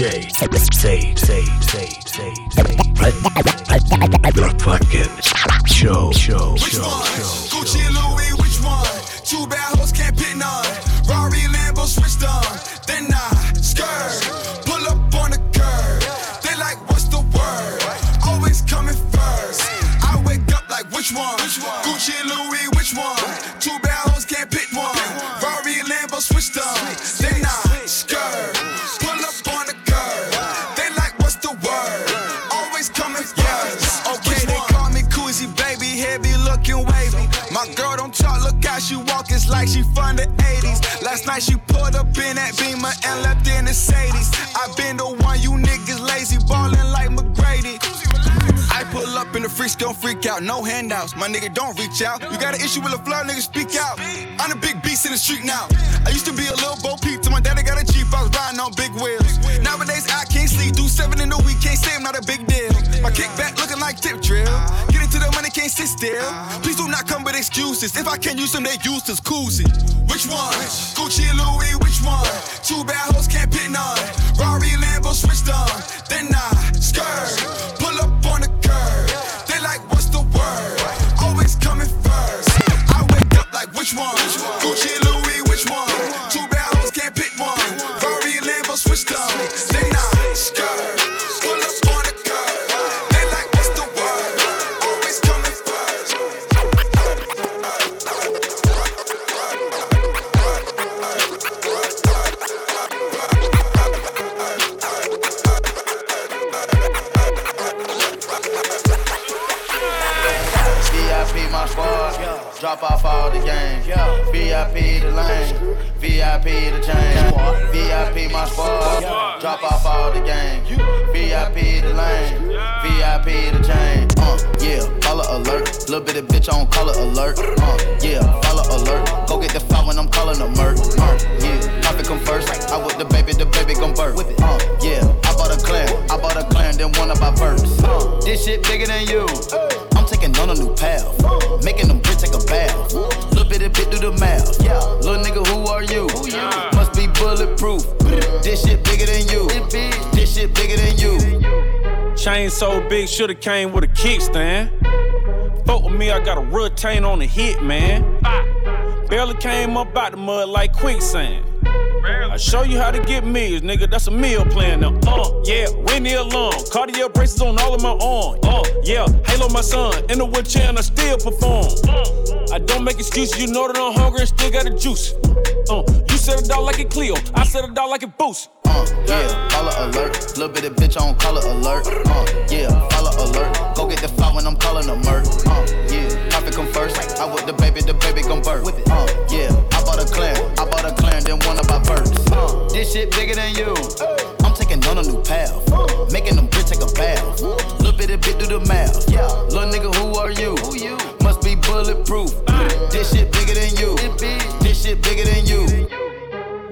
DJ Sage, Sage, Sage, Sage, The fucking show, show, show, show. Gucci and Louis, which one? Too bad. She from the 80s. Last night she pulled up in that Beamer and left in the Sadies. I been the one, you niggas lazy, ballin' like McGrady. I pull up in the freaks, don't freak out, no handouts. My nigga, don't reach out. You got an issue with a flow, nigga, speak out. I'm the big beast in the street now. I used to be a little Bo Peep till my daddy got a Jeep, I was riding on big wheels. Nowadays, I can't sleep, do seven in the week, can't say I'm not a big deal. My kickback looking like tip drill. Can't sit still. Uh-huh. Please do not come with excuses. If I can't use them, they useless. Koozie. Which one? Gucci and Louis, which one? Two bad hoes can't pick none. Rari Lambo switched on. Then I skirt. Pull up on the curb. They like, what's the word? Always coming first. I wake up like, which one? Gucci Chain so big, shoulda came with a kickstand. Fuck with me, I got a retain on the hit, man. Barely came up out the mud like quicksand. I show you how to get meals, nigga. That's a meal plan now. Uh, yeah, Winnie alone. Cartier braces on all of my arm. Uh, yeah, Halo my son. In the wheelchair and I still perform. I don't make excuses, you know that I'm hungry and still got the juice. Uh, you said it out like a Clio, I said it out like a boost. Uh, yeah, color alert. Little bit of bitch on color alert. Uh, yeah, follow alert. Go get the file when I'm calling a murk. Uh, yeah, profit come first. I with the baby, the baby gon' birth. Uh, yeah, I bought a clan, I bought a clan, then one of my birds. Uh, this shit bigger than you. I'm taking on a new path. Making them bitch take a bath. Little bit of bit do the math. Little nigga, who are you? Who you? Must be bulletproof. This shit bigger than you. This shit bigger than you.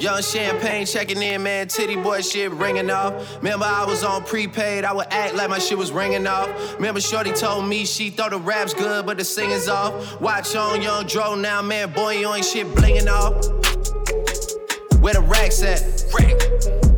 Young champagne checking in, man. Titty boy shit ringing off. Remember, I was on prepaid. I would act like my shit was ringing off. Remember, Shorty told me she thought the rap's good, but the singing's off. Watch on Young Dro now, man. Boy, you ain't shit blinging off. Where the racks at?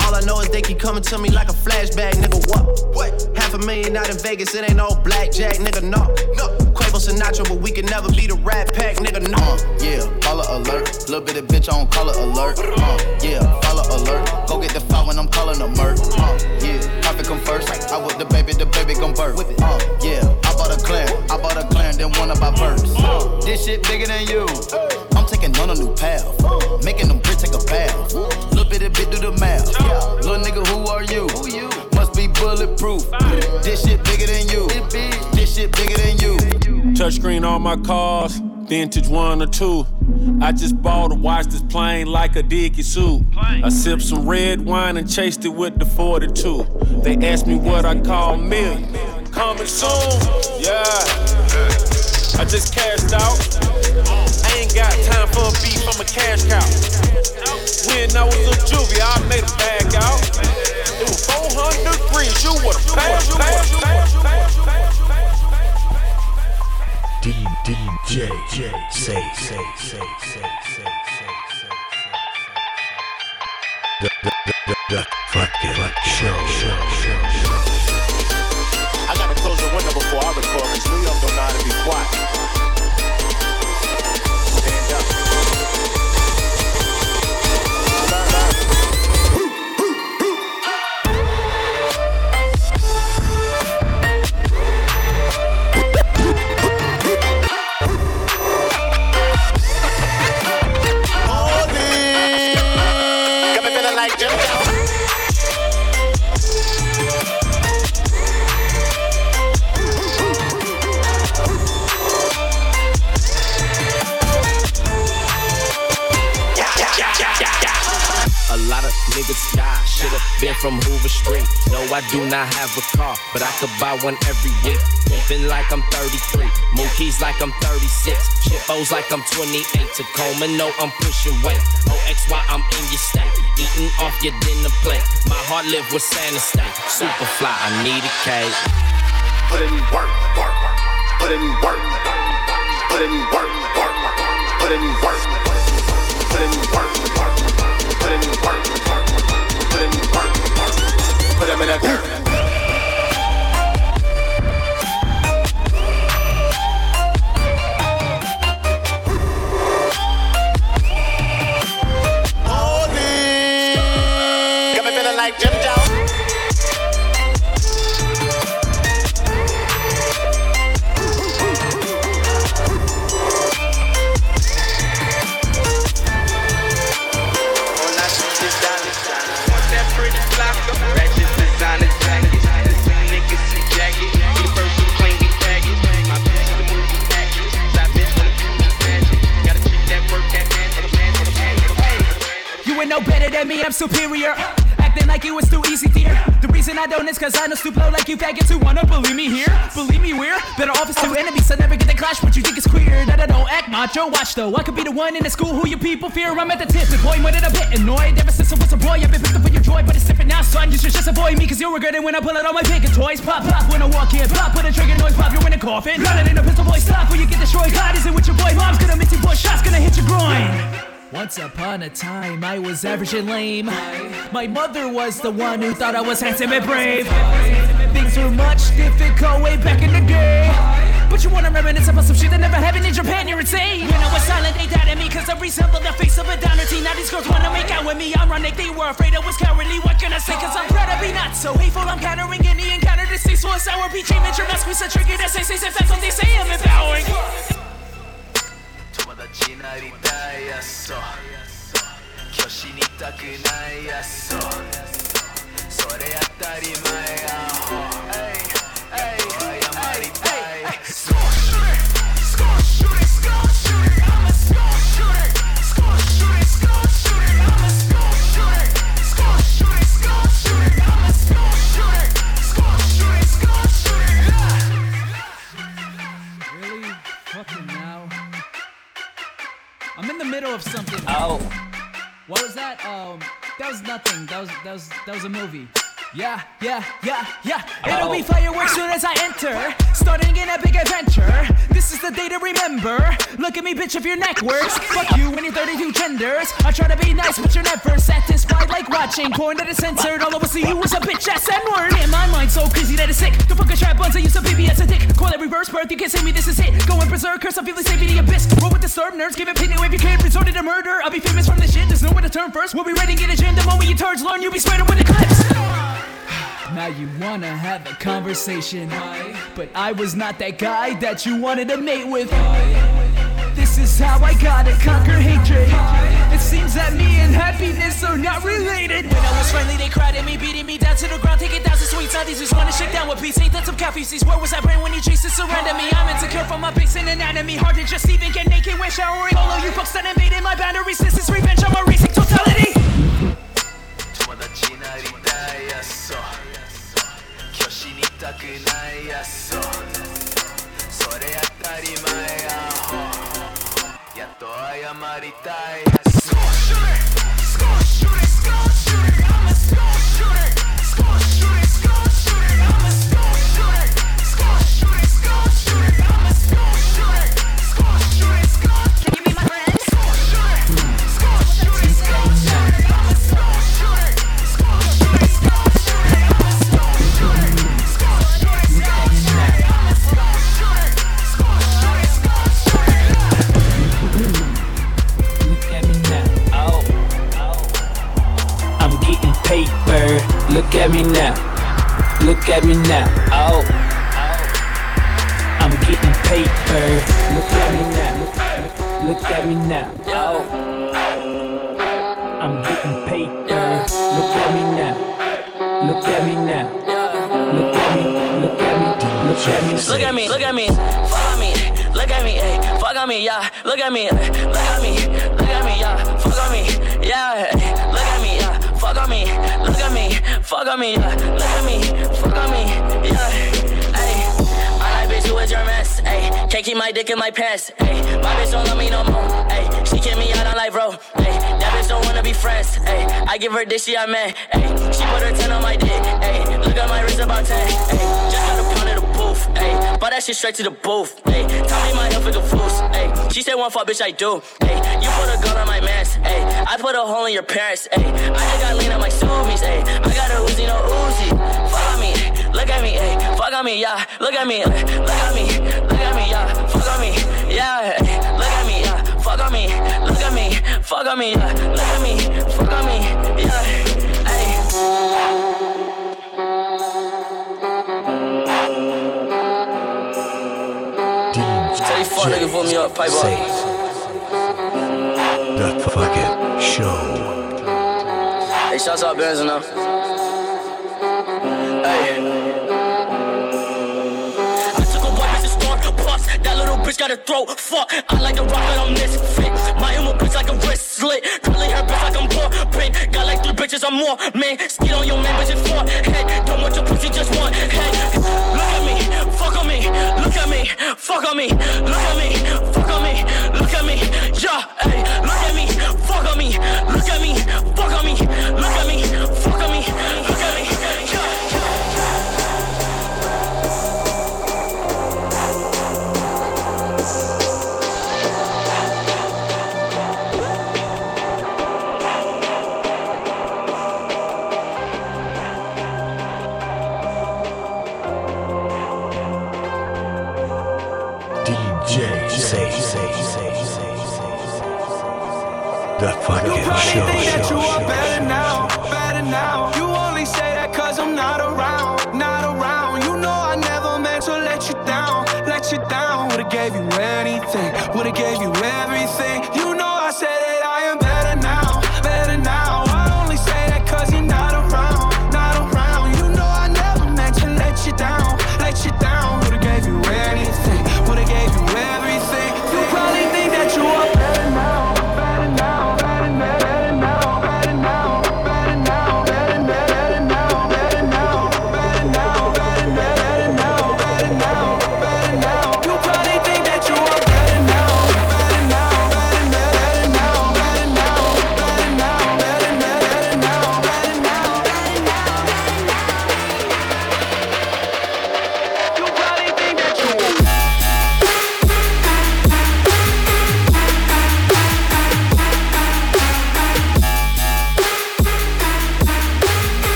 All I know is they keep coming to me like a flashback, nigga. What? What? Half a million out in Vegas, it ain't no blackjack, nigga. No, no. Sinatra, but we can never be the Rat Pack, nigga. No. Uh, yeah, color alert. Little bit of bitch on color alert. Uh, yeah, follow alert. Go get the file when I'm calling a murk. Uh, yeah, profit come first. I with the baby, the baby gon' birth. Uh, yeah, I bought a clan, I bought a clan, then one of my birds. Uh, this shit bigger than you. I'm taking on a new path. Making them bitch take a bath. Little bit of bit do the math. Little nigga, who are you? Who you? Must be bulletproof. This shit bigger than you. This shit bigger than you. Touchscreen on my cars, vintage one or two. I just bought a watch this plane like a dicky suit. I sipped some red wine and chased it with the 42. They asked me what I call million. Coming soon, yeah. I just cashed out. I ain't got time for a beef, I'm a cash cow. When I was a juvie, I made a bag out. It was 400 degrees, you would've passed, DJ say say say say say say say say say say say fuck the fucking show show show show I gotta close the window before I record cause New York don't know how to be quiet. From Hoover Street. No, I do not have a car, but I could buy one every week. Pimpin' like I'm 33. Mookie's like I'm 36. Chippos like I'm 28. Tacoma, no, I'm pushing weight. OXY, I'm in your state. Eating off your dinner plate. My heart live with Santa State. Super fly, I need a cake. Put in work, work. Put in work. Put in work, work, work. Put in work. Put in work, Put 'em in the than me, I'm superior. Acting like it was too easy, dear. The reason I don't is cause I know stupid like you faggots who wanna believe me here. Believe me, we're better off as two enemies, so never get the clash. What you think is queer? That I don't act macho. Watch though, I could be the one in the school who you people fear. I'm at the tip, and boy, when did I bit annoyed? Ever since I was a boy, I've been picked up for your joy, but it's different now, son. You should just avoid me, cause you'll regret it when I pull out all my bigger toys. Pop, pop, when I walk in, pop, put a trigger noise, pop, you're in a coffin. It in a pistol, boy, stop, or you get destroyed. God isn't with your boy, mom's gonna miss you, boy, shots gonna hit your groin. Once upon a time, I was average and lame. My mother was the one who thought I was handsome and brave. Things were much difficult way back in the day. But you wanna reminisce about some shit that never happened in Japan, you're insane. When I was silent, they doubted me cause I resembled the face of a downer teen. Now these girls wanna make out with me. Ironic, they were afraid I was cowardly. What can I say? Cause I'm proud to be not so hateful. I'm countering any encounter to stay so sour. Peach immature, not squeeze a trigger that say, say, say, that's what they say I'm empowering. 友達になりたいやそ。う今日死にたくないやそ。うそれ当たり前やほ。謝りたい Really? Middle of something. Oh. What was that? Um, that was nothing. That was that was that was a movie. Yeah, yeah, yeah, yeah. It'll be fireworks soon as I enter. Starting in a big adventure. This is the day to remember. Look at me, bitch, if your neck works. Fuck you when you're 32 genders. I try to be nice, but you're never satisfied. Like watching porn that is censored. All us see you was a bitch ass N word. In my mind, so crazy that it's sick. The fuck a trap buns, I use a baby as a dick. Call it reverse birth, you can't say me, this is it. Going berserk, curse, I'm feeling saving the abyss. Roll with disturbed nerds, give opinion if you can't. Resorted to murder. I'll be famous from this shit, there's nowhere to turn first. We'll be ready to get a gym the moment you turds learn, you'll be spreading with the clips. Now you wanna have a conversation, but I was not that guy that you wanted to mate with. This is how I gotta conquer hatred. It seems that me and happiness are not related. When I was friendly, they cried at me, beating me down to the ground, taking sweets. Now these just wanna shake down with peace. Ain't that some coffee seeds? Where was that brain when you chased to surrender me? I'm insecure from my and anatomy. Hard to just even get naked when showering. All of you folks that invaded my boundaries. This is revenge. I'm a racing totality. きなりダイヤそ。虚子にたくないやっそ。それ当たり前やほやっと謝りたいやっそ。スコーシュレスコーシュレスコーシュレ I'm a スコーシュレスコーシュレ paper. Look at me now. Look at me now. Oh. I'm getting paper. Look at me now. Look at me now. Oh. I'm getting paper. Look at me now. Look at me now. Look at me. Look at me. Look at me. Look at me. Look at me. Follow me. Look at me. Hey. Fuck on me. Yeah. Look at me. Look at me. Look at me. Yeah. Fuck on me. Yeah. Fuck on me. Yeah. Look at me. Fuck on me. Yeah. Hey. I like bitch who is your mess. Hey. Can't keep my dick in my pants. Hey. My bitch don't love me no more. Hey. She kick me out on life, bro. Hey. That bitch don't wanna be friends. Hey. I give her dick, she a man. Hey. She put her 10 on my dick. Hey. Look at my wrist about 10. Hey. Just got a Hey. Bought that shit straight to the booth. Hey. Tell me my health is a fool's. Hey. She said one fuck, bitch, I do. Hey. You put a gun on my mans. Hey. I put a hole in your parents. Hey. I just got lean on my zoomies. Hey. I got a Uzi, no Uzi. Follow me. Look at me. Hey. Fuck on me, yeah. Look at me. Look at me. Look at me, yeah. Fuck on me. Yeah. Look at me, yeah. Fuck on me. Look at me. Fuck on me, yeah. Look at me. Fuck on me. Yeah. Fuck me up, pipe Say up. the fucking show. Hey, shouts out Benz them. Hey. I took a white bitch to store, bust. That little bitch got a throat. Fuck, I like the rock, but I'm misfit. My emo bitch like a wrist slit. Curly hair bitch like I'm poor. Pink, got like three bitches, I'm more. Man, steal on your man, bitch, it's four. Hey, don't want your pussy, just one. Hey, look at me, fuck on me. Look at me, fuck on me. Look at me,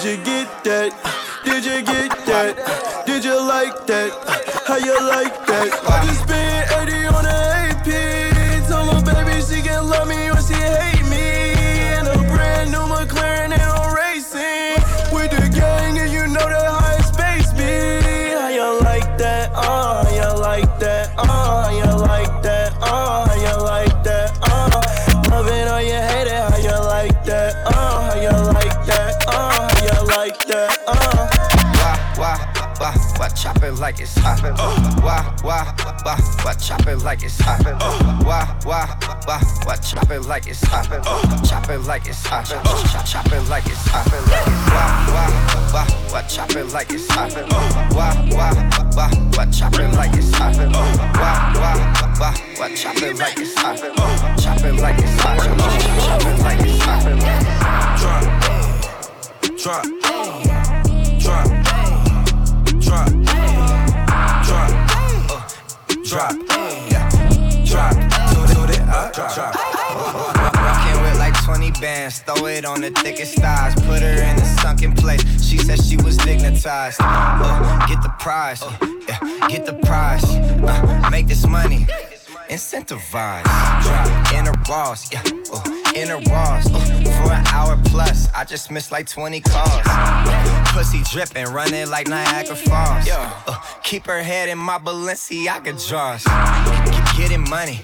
Did you get that? Did you get that? Did you like that? How you like that? I just spent chop it like it's hot? Why, why, why, why chop it like it's hot? Why, why, why, why chop it like it's hot? Chop it like it's hot. Chop, chop it like it's hot. Why, why, why, why chop it like it's hot? Why, why, why, why chop it like it's hot? Why, why, why, why chop it like it's hot? Chop it like it's hot. Chop it like it's hot. Drop, drop, drop, drop, uh, drop, yeah, drop, toot it up, drop. Walking with like 20 bands, throw it on the thickest thighs, put her in a sunken place. She said she was dignitized. Uh, get the prize, yeah, get the prize. Uh, make this money, incentivize. Drop. In her walls, yeah, uh, in walls. Uh, for an hour plus, I just missed like 20 calls. Uh, pussy dripping, running like Niagara Falls. Uh, keep her head in my Balenciaga drawers. Get- Getting money,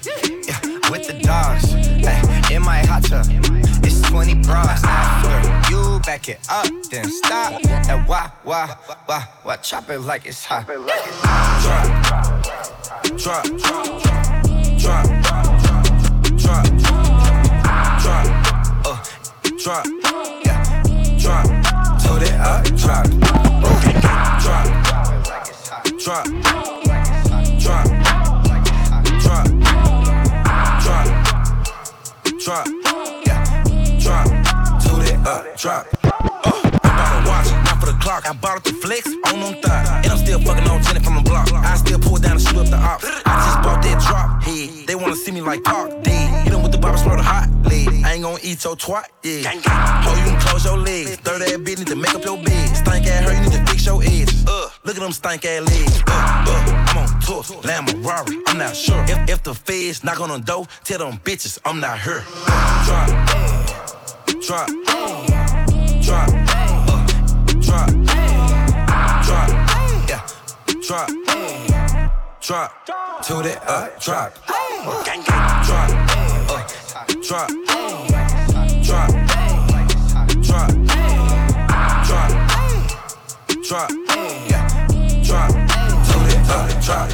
yeah, with the dogs. Ay, in my hot tub, it's 20 bras. After you back it up, then stop. And why, why, why, why chop it like it's hot? Drop, drop, drop, drop, drop, uh, drop, yeah, drop, toot it up, drop, drop, drop, drop, drop, drop, drop, yeah, drop, toot it up, drop. Uh, I bought it to flex on them thighs. And I'm still fucking on Jenny from the block. I still pull down and shoot up the ops. I just bought that drop head. They wanna see me like Park eat your twat, yeah. Ho, you can close your legs. Third ass bitch need to make up your bed. Stank ass her, you need to fix your edges. Uh, look at them stank ass legs. Uh, uh, I'm on tour, Lamb Rari. I'm not sure if, if the feds knock on the door. Tell them bitches I'm not her. Drop, drop, drop, uh, drop, drop, yeah, drop, drop, toot it up, drop, drop, uh, drop, drop, yeah, drop, toot it up, drop.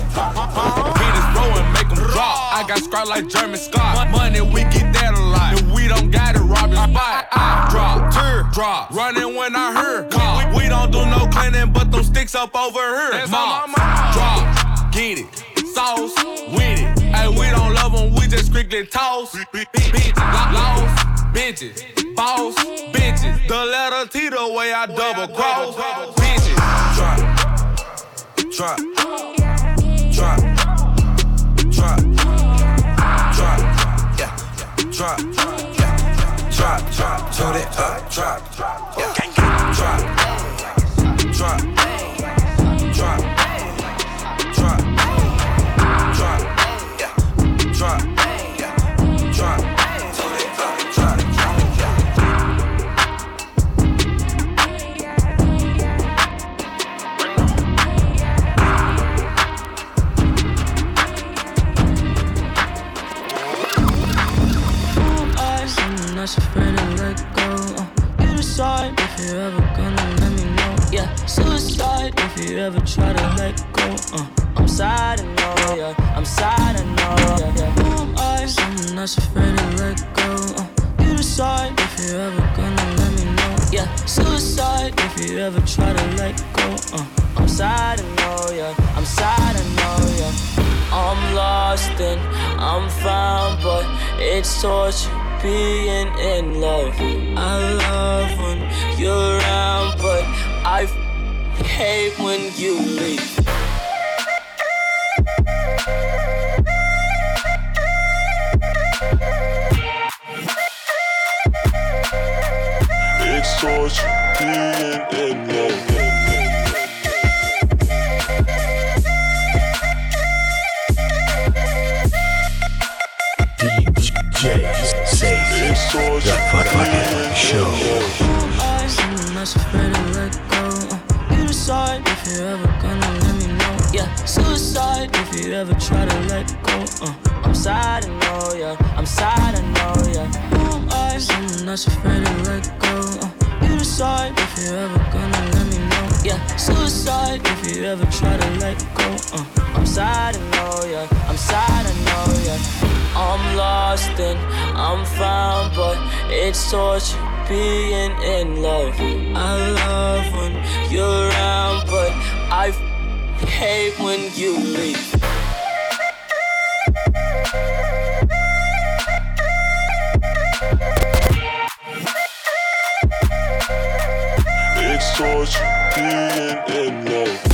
Beat is rolling, make 'em drop. I got scrap like German Scott. Money, we get that a lot. If we don't got it, rob spot. I drop, tear, drop. Running when I hear call. We, we don't do no cleaning, but them sticks up over here. That's Mom, drop, get it. Sauce, with it. Hey, we don't love them, we just strictly toss. Bitches, lost, Bitches, boss, bitches. The letter T the way I double cross. Bitches. Drop, drop, drop, drop, drop, yeah, drop, yeah, drop, drop, Drop. it up, drop, yeah. down, but it's torture being in love. I love when you're around, but I f- hate when you leave. It's torture being in love.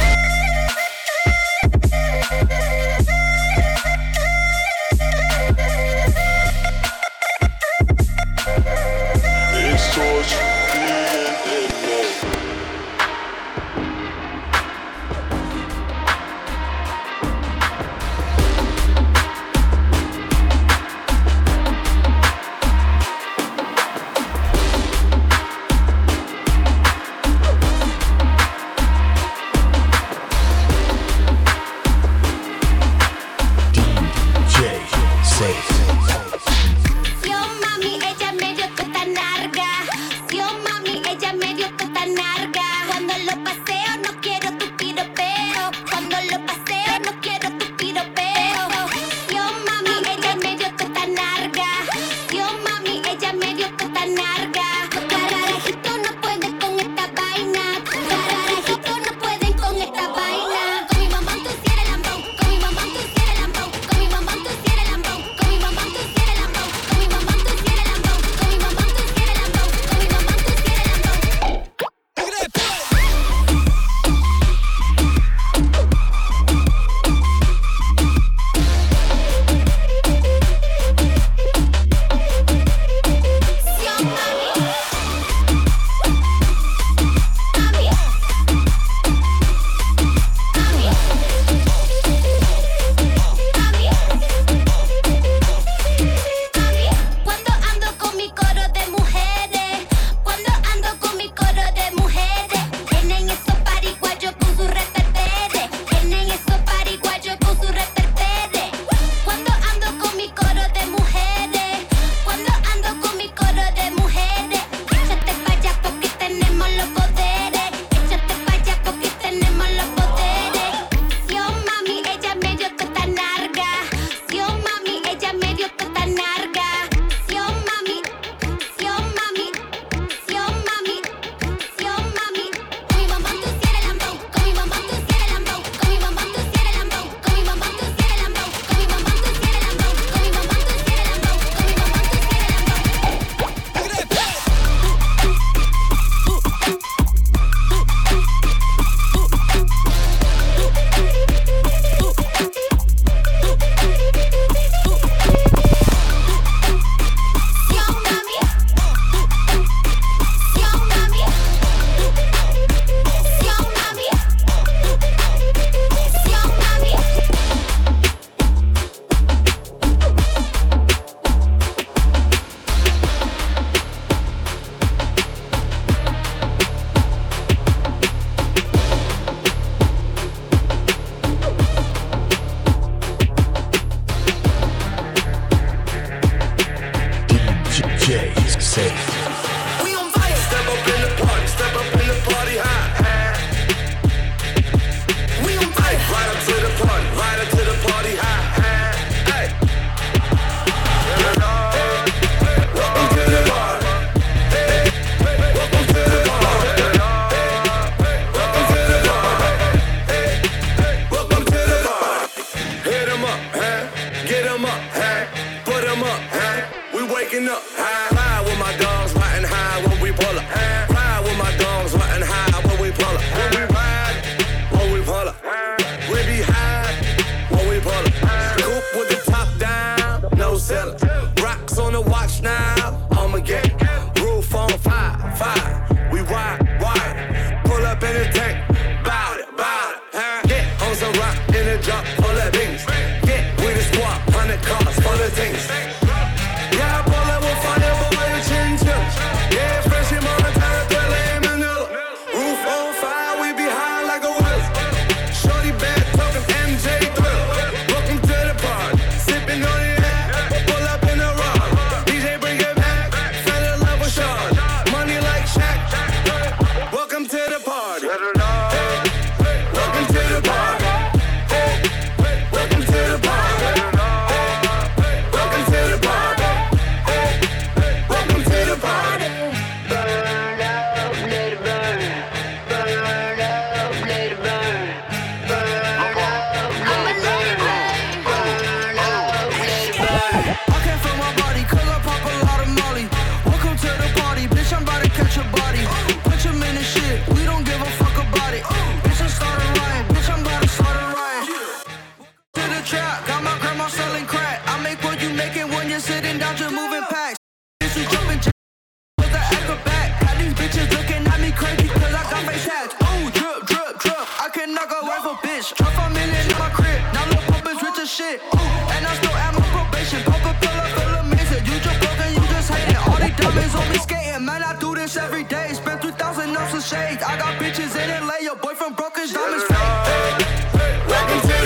this every day. Spent 3,000 on some shade. I got bitches in LA. Your boyfriend broke his diamonds fake. Let me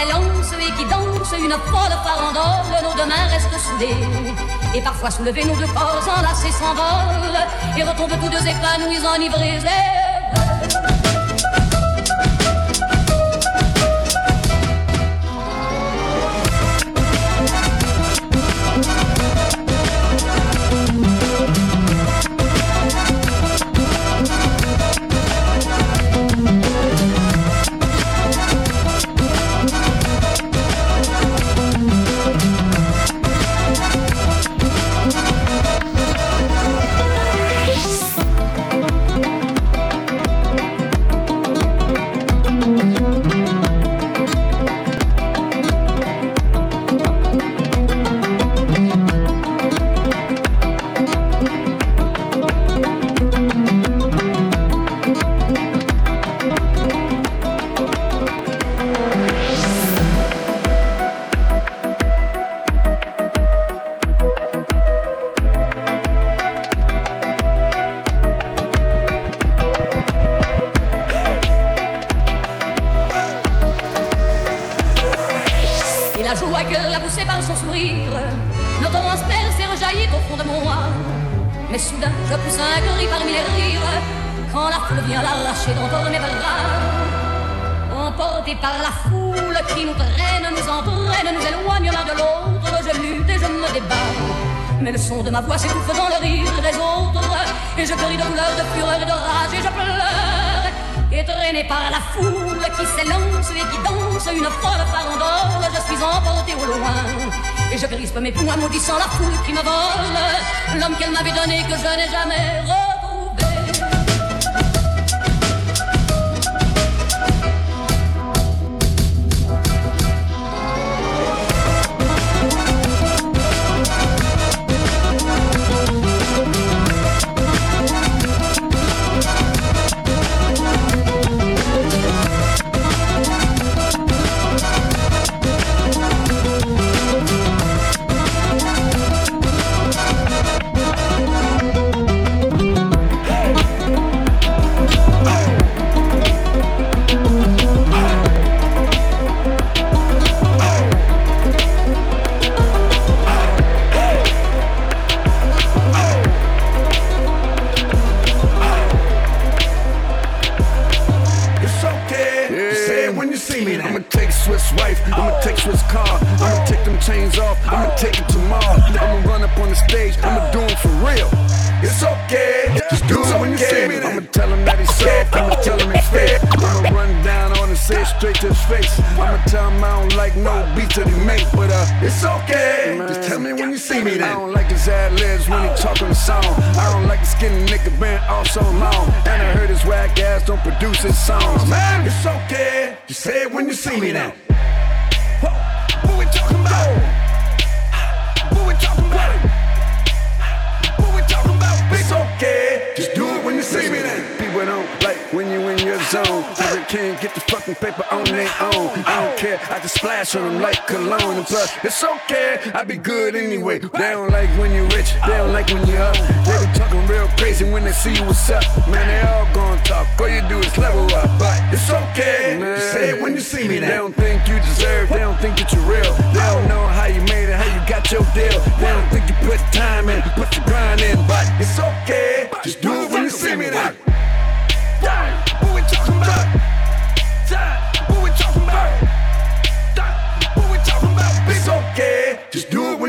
et qui danse une folle farandole. Nos deux mains restent soudées et parfois soulevés, nos deux corps s'enlacent et s'envolent et retombent tous deux épanouis, enivrés. When you see me. I'ma take Swiss wife, I'ma take Swiss car, I'ma take them chains off, I'ma take it tomorrow. I'ma run up on the stage, I'ma do it for real. It's okay, just do it when you see me. I'ma tell him that he's soft, I'ma tell him he's fake. I'ma run down on him, say it straight to his face. I'ma tell him I don't like no beats that he make, but uh, it's okay. Just tell me when you see me. Then. I don't like his ad libs when he talking the song. I don't like the skinny nigga been all so long, and I heard his whack ass don't produce his songs. Man, it's okay. Just say it when you see me now. What we talking about? What we talking about? What we talking about? It's okay. Just do it when you see me then. People don't like when you in zone. They can't get the fucking paper on their own. I don't care. I just splash on them like cologne. And plus, it's okay. I be good anyway. They don't like when you rich. They don't like when you up. They be talking real crazy when they see you what's up. Man, they all gonna talk. All you do is level up. But it's okay. Man. Say it when you see me. Now. They don't think you deserve. They don't think that you're real. They don't know how you made it, how you got your deal. They don't think you put time in, put your grind in. But it's okay. Just do it when you see me now.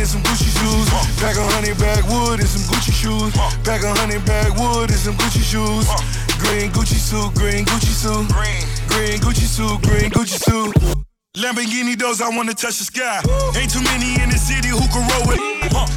and some Gucci shoes. Pack a honey wood. and some Gucci shoes. Pack a honey wood. and some Gucci shoes. Green Gucci suit, green Gucci suit, green Gucci suit, green Gucci suit. Lamborghini doors, I wanna touch the sky. Ain't too many in the city who can roll with.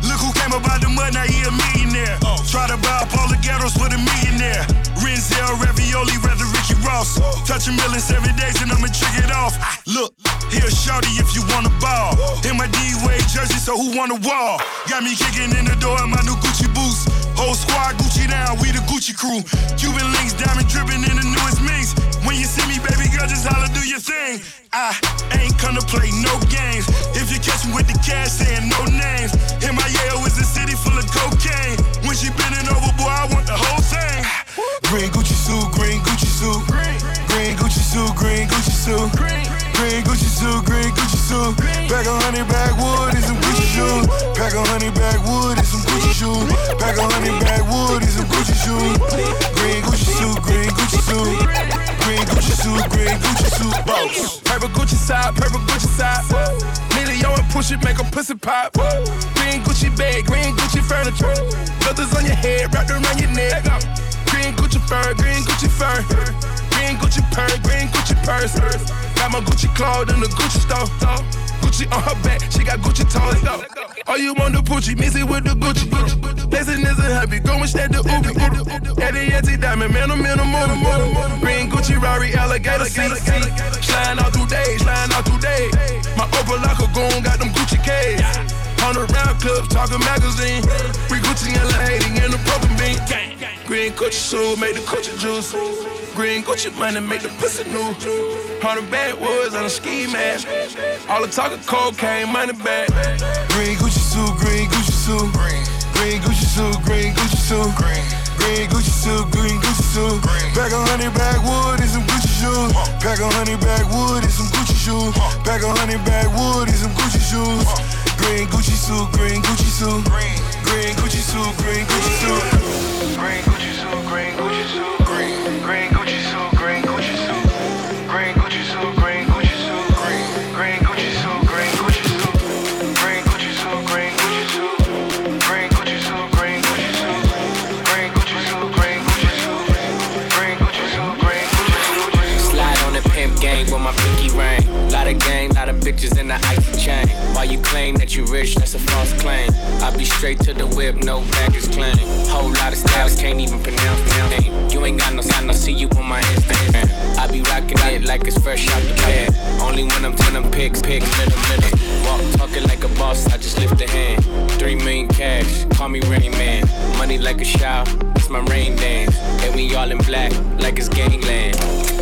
Look who came up out the mud, now he a millionaire. Try to buy up all the ghettos with a millionaire. Renzel, ravioli, rather Ricky Ross. Touch a million seven days and I'ma trick it off. Ah, look, here shorty if you wanna ball. In my D-Wade jersey, so who wanna wall? Got me kicking in the door in my new Gucci boots. Whole squad Gucci down, we the Gucci crew. Cuban links, diamond dripping in the newest mix. When you see me, baby girl, just holla, do your thing. I ain't come to play no games. If you catch me with the cash, saying no names. MIA is a city full of cocaine. When she bending over, boy, I want the whole thing. Green Gucci suit, green Gucci suit, green Gucci suit, green Gucci suit, green Gucci suit, green Gucci suit. Pack a honey backwood and some Gucci shoes. Pack a honey backwood and some Gucci shoes. Pack a honey backwood and some Gucci shoes. Green Gucci suit, green Gucci suit, green Gucci suit, green Gucci suit. Boss. Purple Gucci side, purple Gucci side. Leo and push it, make a pussy pop. Green Gucci bag, green Gucci furniture. Feathers on your head, wrapped around your neck. Green Gucci fur, green Gucci fur. Green Gucci purse, green Gucci purse. Got my Gucci clothes in the Gucci store. Gucci on her back, she got Gucci toes. All you want the Gucci, mix it with the Gucci. Is a happy, going straight to Uber. Eddie Yeti diamond, man, I'm in a motor. Green Gucci, Rari, alligator seat. Sliding all through days, sliding all through days. My upper locker goon got them Gucci K's. Hundred round clubs, talking magazine. We Gucci and La in the broken bean. Green Gucci suit, make the Gucci juice. Green Gucci money, make the pussy new. Hundred backwoods on a ski mask. All the talk of cocaine, money back. Green Gucci suit, green Gucci suit, green Gucci suit, green Gucci suit, green Gucci suit, green Gucci suit. Pack a honey backwood and some Gucci shoes. Pack a honey backwood and some Gucci shoes. Pack a honey backwood and some Gucci shoes. Green Gucci suit, green Gucci suit, Green Gucci suit, green Gucci suit. Green Gucci suit, green Gucci suit. Green, green Gucci suit, green Gucci suit. Green Gucci suit, green Gucci suit. Green, green Gucci suit, green Gucci suit. Green Gucci suit, green Gucci suit. Green Gucci suit, green Gucci suit. Green Gucci suit, green Gucci suit. Green Gucci suit, green Gucci suit. Slide on the pimp game with my pinky ring. Lot of gang, lot of bitches in the icy chain. While you claim that you rich, that's a false claim. I be straight to the whip, no baggage claim. Whole lot of styles, can't even pronounce my name. You ain't got no sign, I see you on my Instagram. I be rocking it like it's fresh out the can. Only when I'm telling pics, pick, middle, middle. Walk talking like a boss, I just lift a hand. Three million cash, call me Rain Man. Money like a shower, it's my rain dance. And we all in black, like it's gangland.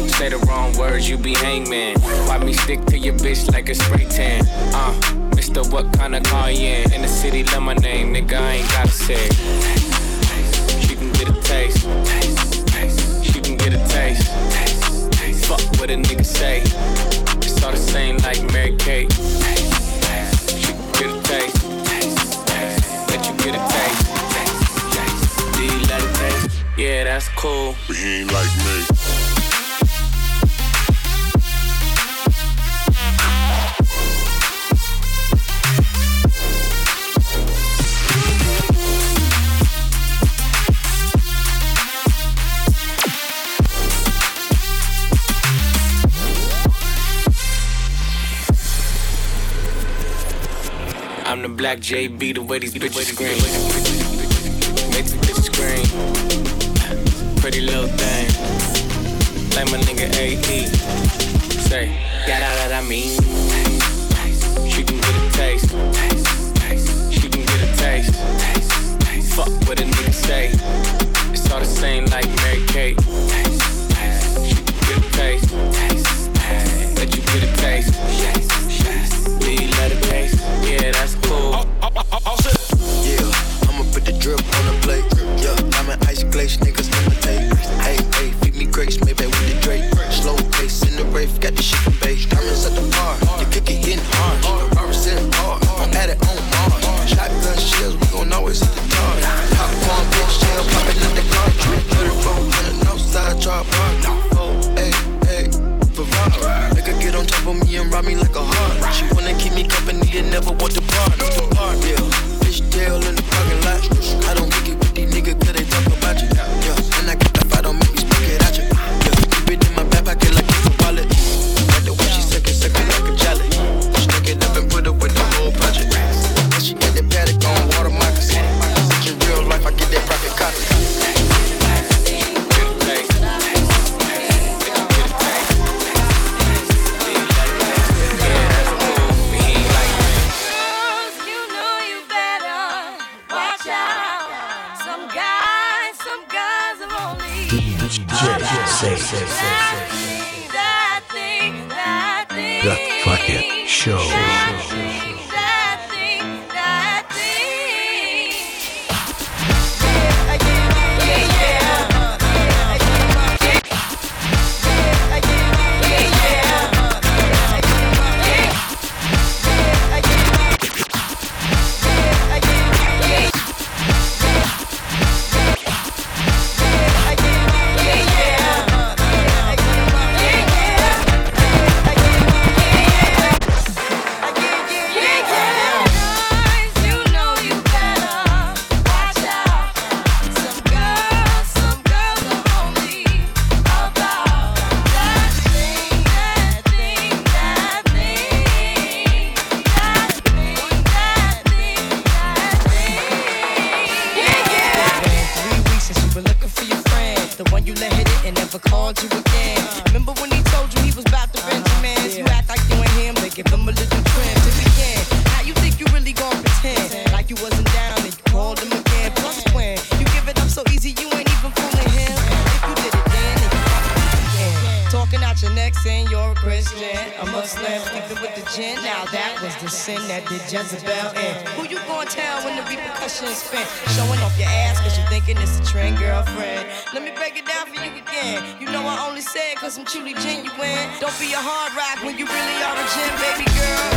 Say the wrong words, you be hangman. Why me stick to your bitch like a spray tan? Uh. It's the what kind of car you in? In the city, love my name, nigga. I ain't gotta say. She can get a taste. She can get a taste. Fuck what a nigga say. It's all the same like Mary Kate. She can get a taste. Let you get a taste. Do you like a taste? Yeah, that's cool. But he ain't like me. I'm the black JB, the way these bitches scream. Make the bitches scream. Pretty little thing. Like my nigga AE. Say, got out that I mean. She can get a taste. She can get a taste. Fuck what a nigga say. It's all the same like Mary Kate. She can get a taste. Let you get a taste. Do you taste? Yeah, that's be a hard rock when you really are a gym, baby girl.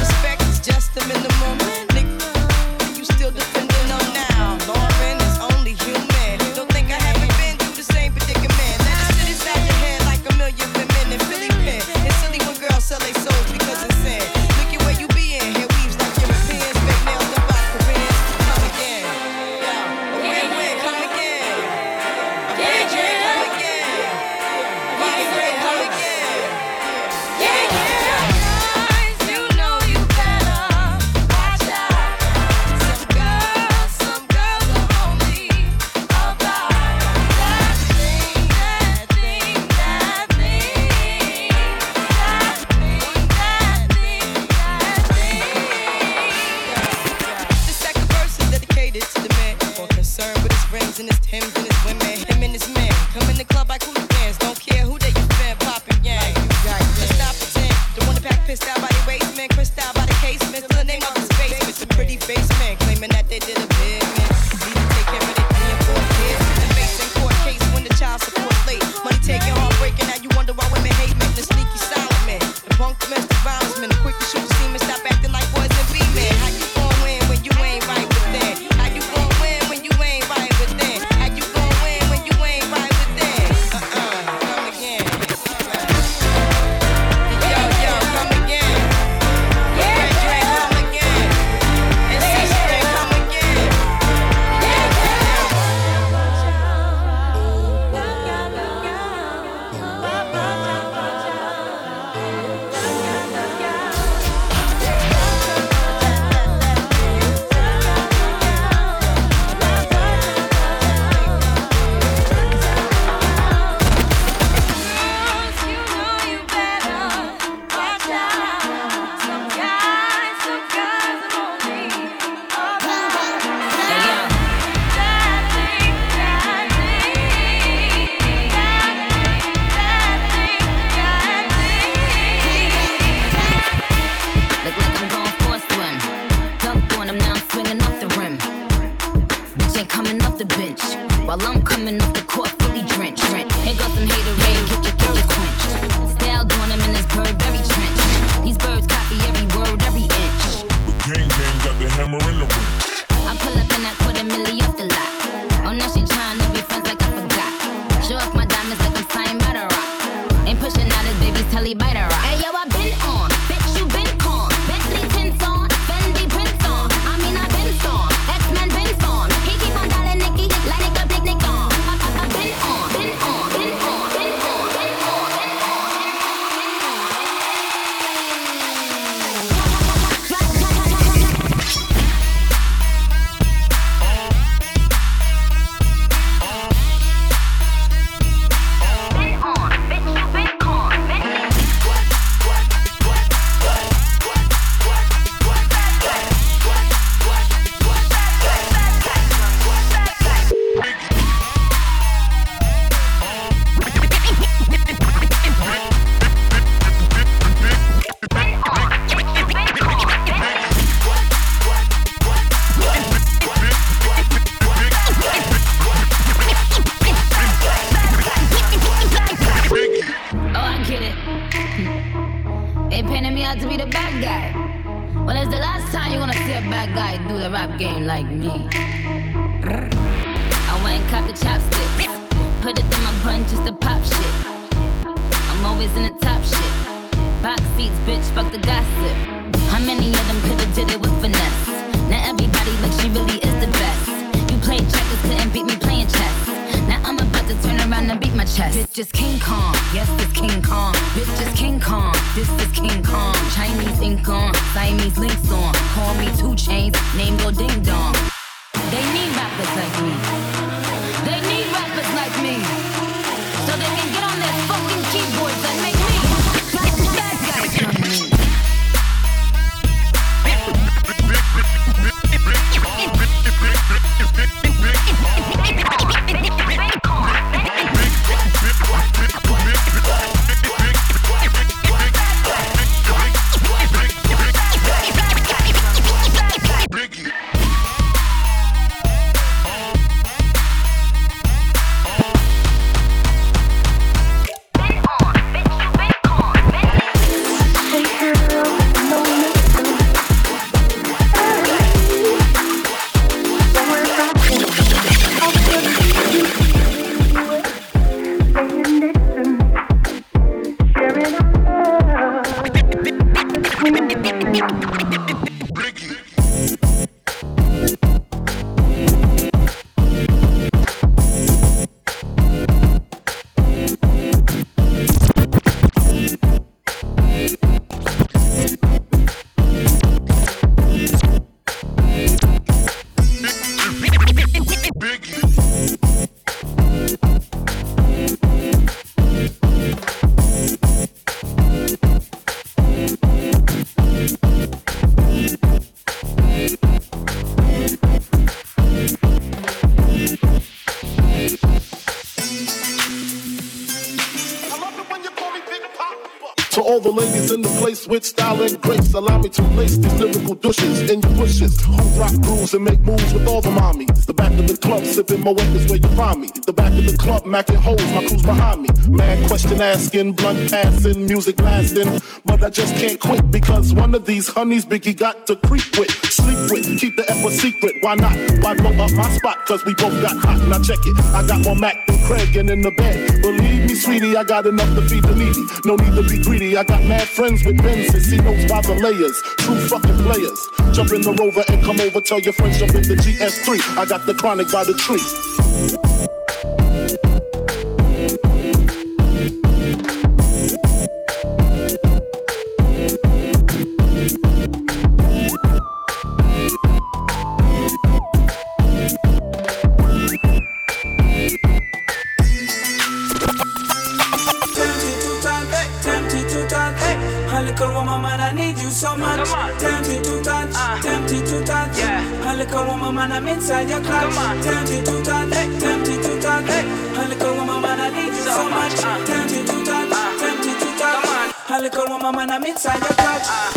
hammer in the ring. In with style and grace, allow me to lace these lyrical douches in your bushes. Who rock grooves and make moves with all the mommies. The back of the club, sipping my is where you find me. The back of the club, macking holes, my crew's behind me. Man, question asking, blunt passing, music lasting. I just can't quit because one of these honeys Biggie got to creep with, sleep with, keep the F a secret. Why not? Why blow up my spot? Cause we both got hot. Now check it. I got more Mac than Craig and in the bed. Believe me, sweetie, I got enough to feed the needy. No need to be greedy. I got mad friends with Benzes. He knows by the layers. True fucking players. Jump in the rover and come over. Tell your friends jump in the GS3. I got the chronic by the tree. Woman, man, I'm inside your clutch. Tempted to touch, tempted to touch. A little woman, man, I need you so much. Tempted to touch, tempted to touch. A little woman, man, I'm inside your clutch.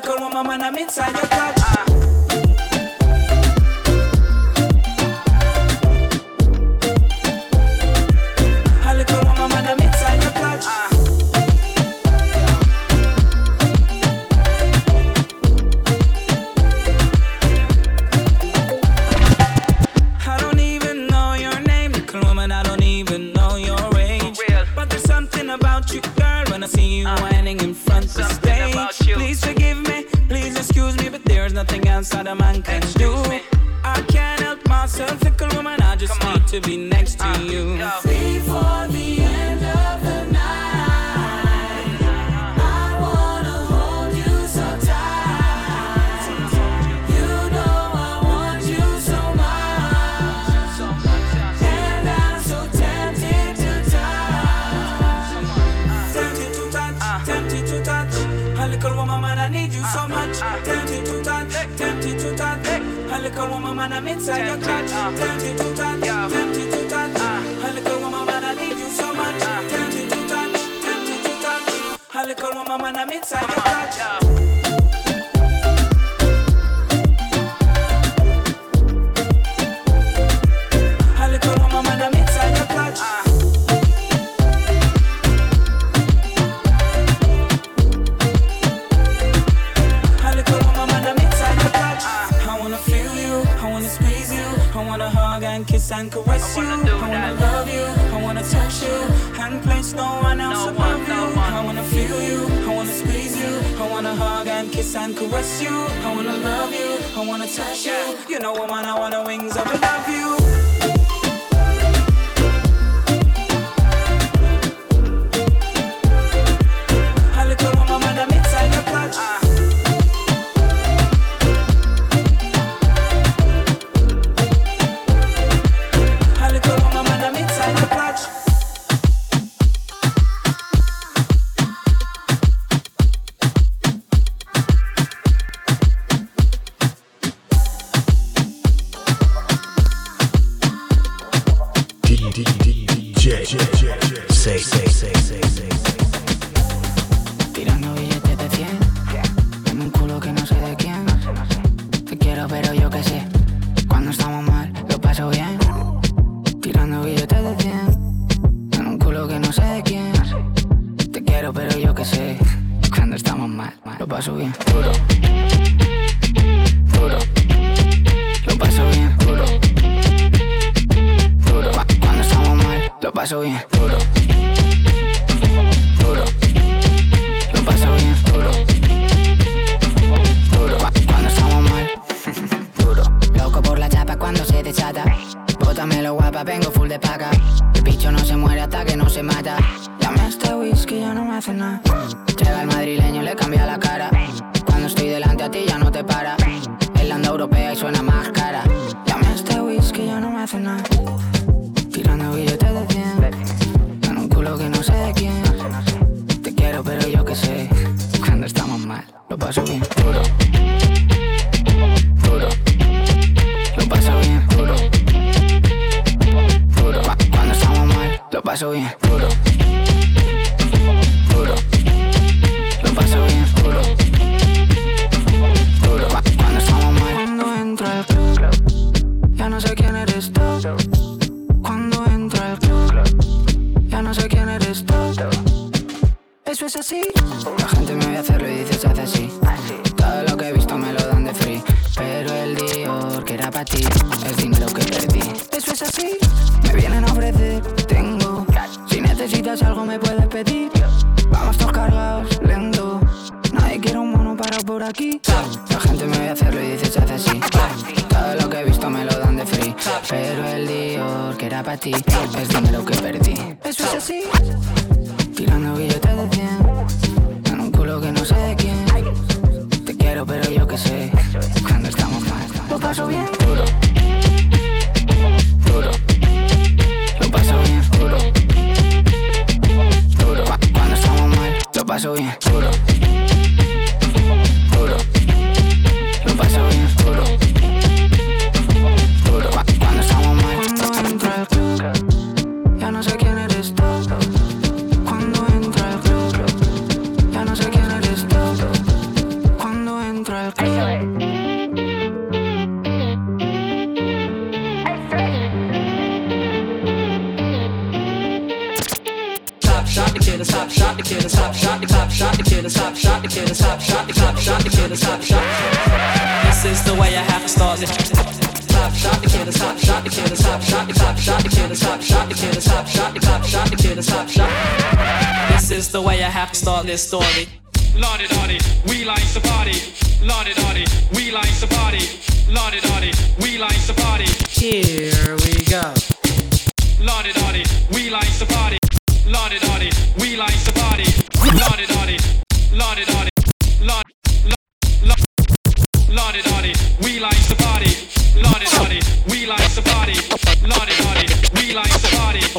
Touch. A little woman, man, I'm inside your clutch.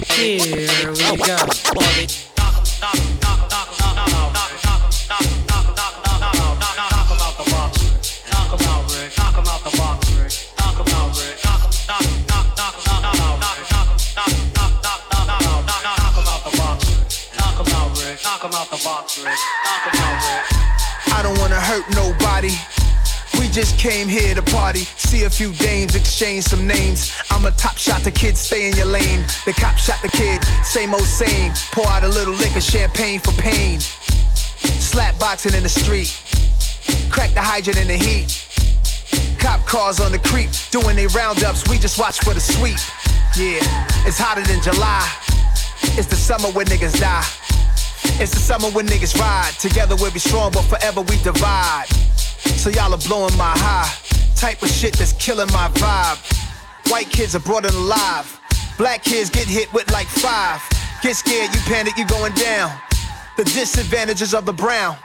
Here we go. I don't wanna hurt nobody. Just came here to party, see a few dames, exchange some names. I'm a top shot, the kid stay in your lane. The cop shot the kid, same old same. Pour out a little liquor, champagne for pain. Slap boxing in the street, crack the hydrant in the heat. Cop cars on the creep, doing their roundups, we just watch for the sweep. Yeah, it's hotter than July. It's the summer when niggas die. It's the summer when niggas ride. Together we'll be strong, but forever we divide. So y'all are blowing my high. Type of shit that's killing my vibe. White kids are brought in alive. Black kids get hit with like five. Get scared, you panic, you going down. The disadvantages of the brown.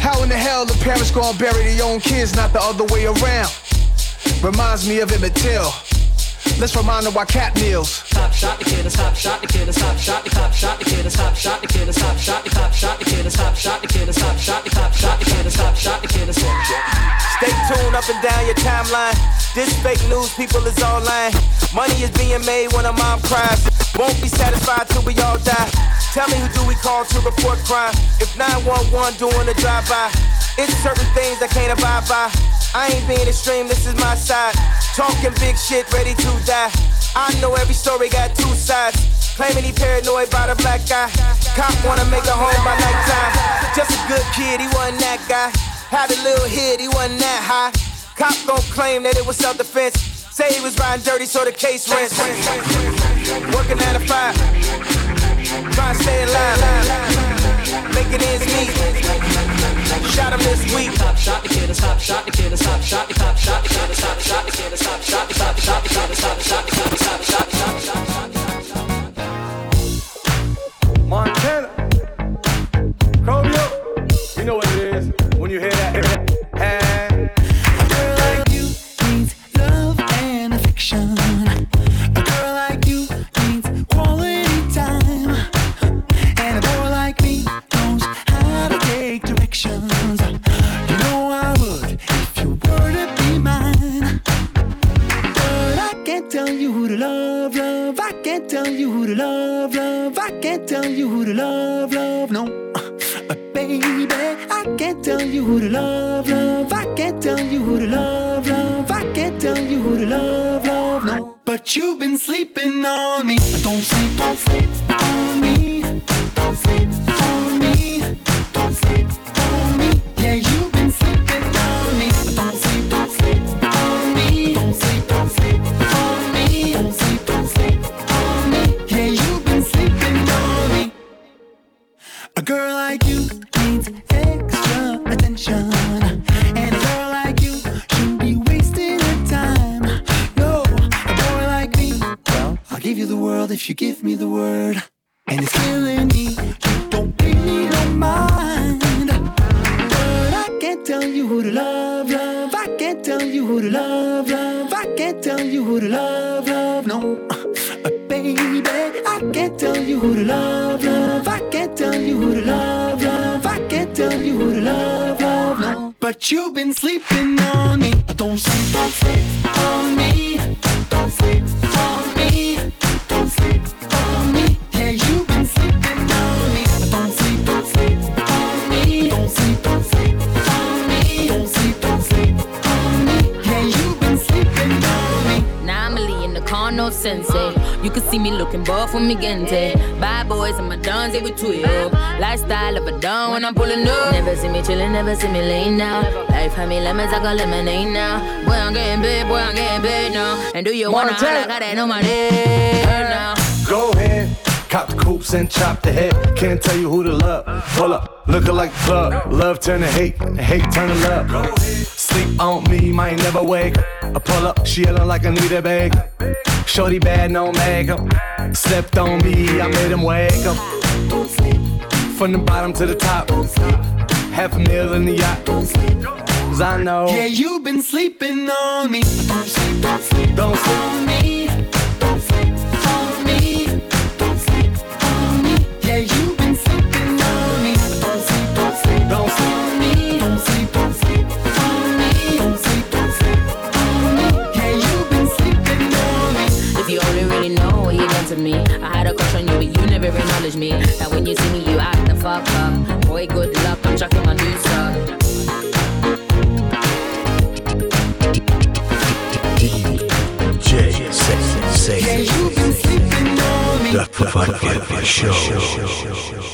How in the hell the parents gonna bury their own kids, not the other way around? Reminds me of Emmett Till. Let's remind them why Cap kneels. Top shot the killers, top shot the killers, top shot the top shot the killers, top shot the killers, top shot the top shot the killers, top shot the killers, top shot the top shot the killers, top shot the killers. Stay tuned up and down your timeline. This fake news, people is all lying. Money is being made when a mom cries. Won't be satisfied till we all die. Tell me who do we call to report crime? If 911 doing a drive-by, it's certain things I can't abide by. I ain't being extreme, this is my side. Talking big shit, ready to die. I know every story got two sides. Claiming he paranoid by the black guy. Cop wanna make a home by nighttime. Just a good kid, he wasn't that guy. Had a little hit, he wasn't that high. Cop gon' claim that it was self-defense. Say he was riding dirty, so the case rents. Working nine to five. Trying to stay alive. Making ends meet. Shot him this week. Top shot the killers, top shot the killers, top shot the top shot the killers, top shot the killers, top shot the top shot the killers, top shot the killers, top shot the top shot Montana. But you've been sleeping on me. Don't sleep, don't sleep you who to love, love. No, uh, baby, I can't tell you who to love, love. I can't tell you who to love, love. I can't tell you who to love, love. No, but you've been sleeping on me. Don't sleep, don't sleep can see me looking buff when me gente. Bad boys and my dons, they with two. Lifestyle of a don when I'm pulling up. Never see me chillin', never see me laying down. Life had me lemons, I got lemonade now. Boy, I'm getting paid, boy, I'm getting paid now. And do you wanna Montana. holler? Got that on my head now. Go ahead, cop the coops and chop the head. Can't tell you who to love. Pull up, looking like the club. Love turn to hate, hate turn to love. Sleep on me, might never wake. I pull up, she yelling like I need a bag. Shorty bad, no makeup. Slept on me, I made him wake up. From the bottom to the top. Half a meal in the yacht. Cause I know. Yeah, you've been sleeping on me. Don't sleep, don't sleep, Don't sleep. on me. Never acknowledged me. Now when you see me, you act the fuck up. Boy, good luck, I'm chucking my new stuff. DJ, say, say, Yeah, you've been sleeping on me. the fucking show.